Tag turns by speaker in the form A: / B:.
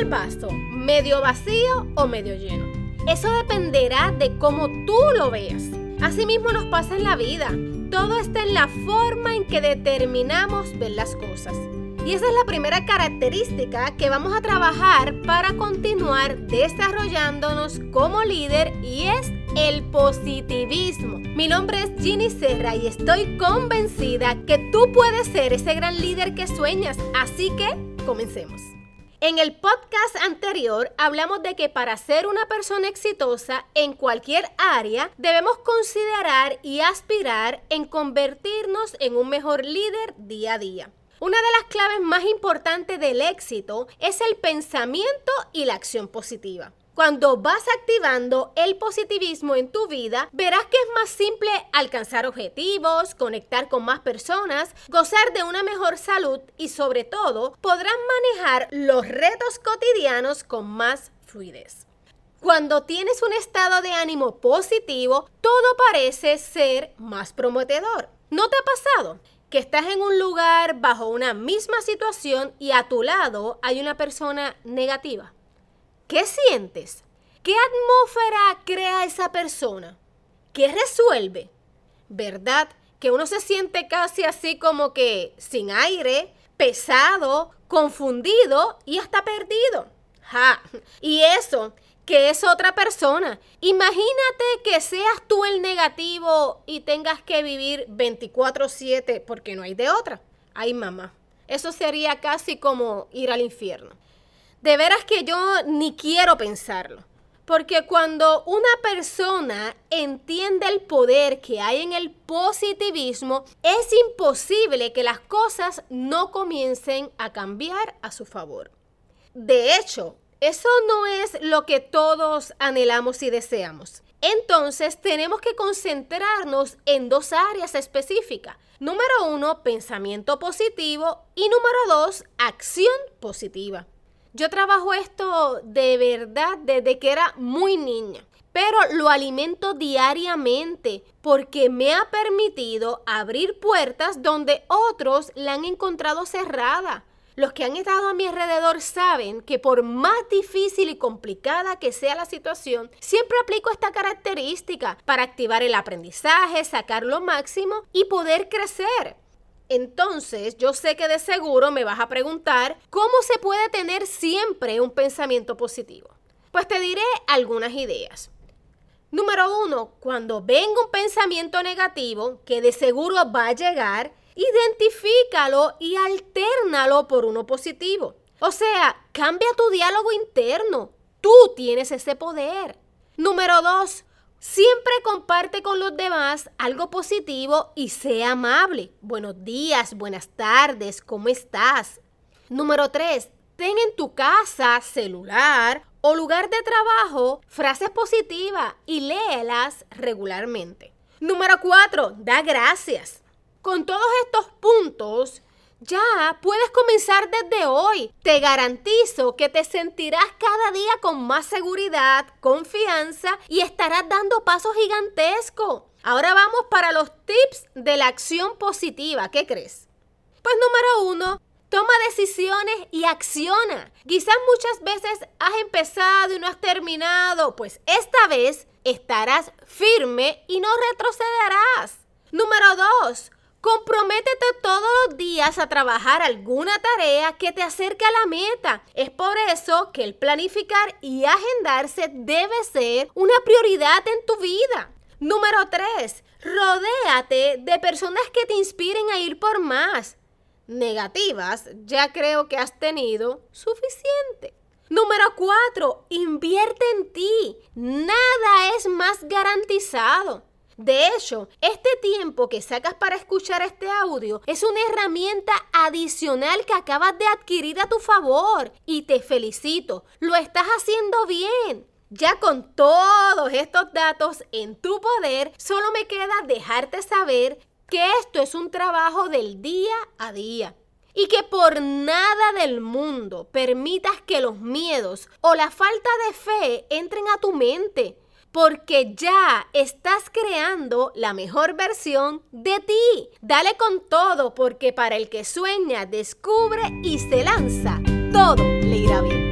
A: el vaso? ¿Medio vacío o medio lleno? Eso dependerá de cómo tú lo veas. Asimismo nos pasa en la vida. Todo está en la forma en que determinamos ver las cosas. Y esa es la primera característica que vamos a trabajar para continuar desarrollándonos como líder y es el positivismo. Mi nombre es Ginny Serra y estoy convencida que tú puedes ser ese gran líder que sueñas. Así que comencemos. En el podcast anterior hablamos de que para ser una persona exitosa en cualquier área debemos considerar y aspirar en convertirnos en un mejor líder día a día. Una de las claves más importantes del éxito es el pensamiento y la acción positiva. Cuando vas activando el positivismo en tu vida, verás que es más simple alcanzar objetivos, conectar con más personas, gozar de una mejor salud y sobre todo podrás manejar los retos cotidianos con más fluidez. Cuando tienes un estado de ánimo positivo, todo parece ser más prometedor. ¿No te ha pasado? que estás en un lugar bajo una misma situación y a tu lado hay una persona negativa. ¿Qué sientes? ¿Qué atmósfera crea esa persona? ¿Qué resuelve? ¿Verdad? Que uno se siente casi así como que sin aire, pesado, confundido y hasta perdido. ¡Ja! Y eso, que es otra persona. Imagínate que seas tú el negativo y tengas que vivir 24/7 porque no hay de otra. Ay, mamá. Eso sería casi como ir al infierno de veras que yo ni quiero pensarlo. Porque cuando una persona entiende el poder que hay en el positivismo, es imposible que las cosas no comiencen a cambiar a su favor. De hecho, eso no es lo que todos anhelamos y deseamos. Entonces tenemos que concentrarnos en dos áreas específicas. Número uno, pensamiento positivo y número dos, acción positiva. Yo trabajo esto de verdad desde que era muy niña, pero lo alimento diariamente porque me ha permitido abrir puertas donde otros la han encontrado cerrada. Los que han estado a mi alrededor saben que por más difícil y complicada que sea la situación, siempre aplico esta característica para activar el aprendizaje, sacar lo máximo y poder crecer. Entonces, yo sé que de seguro me vas a preguntar cómo se puede tener siempre un pensamiento positivo. Pues te diré algunas ideas. Número uno, cuando venga un pensamiento negativo, que de seguro va a llegar, identifícalo y alternalo por uno positivo. O sea, cambia tu diálogo interno. Tú tienes ese poder. Número dos, Siempre comparte con los demás algo positivo y sea amable. Buenos días, buenas tardes, ¿cómo estás? Número 3. Ten en tu casa, celular o lugar de trabajo frases positivas y léelas regularmente. Número 4. Da gracias. Con todos estos puntos, ya, puedes comenzar desde hoy. Te garantizo que te sentirás cada día con más seguridad, confianza y estarás dando pasos gigantescos. Ahora vamos para los tips de la acción positiva. ¿Qué crees? Pues número uno, toma decisiones y acciona. Quizás muchas veces has empezado y no has terminado, pues esta vez estarás firme y no retrocederás. Número dos, Comprométete todos los días a trabajar alguna tarea que te acerque a la meta. Es por eso que el planificar y agendarse debe ser una prioridad en tu vida. Número 3. Rodéate de personas que te inspiren a ir por más. Negativas, ya creo que has tenido suficiente. Número 4. Invierte en ti. Nada es más garantizado. De hecho, este tiempo que sacas para escuchar este audio es una herramienta adicional que acabas de adquirir a tu favor y te felicito, lo estás haciendo bien. Ya con todos estos datos en tu poder, solo me queda dejarte saber que esto es un trabajo del día a día y que por nada del mundo permitas que los miedos o la falta de fe entren a tu mente porque ya estás creando la mejor versión de ti. Dale con todo porque para el que sueña, descubre y se lanza, todo le irá bien.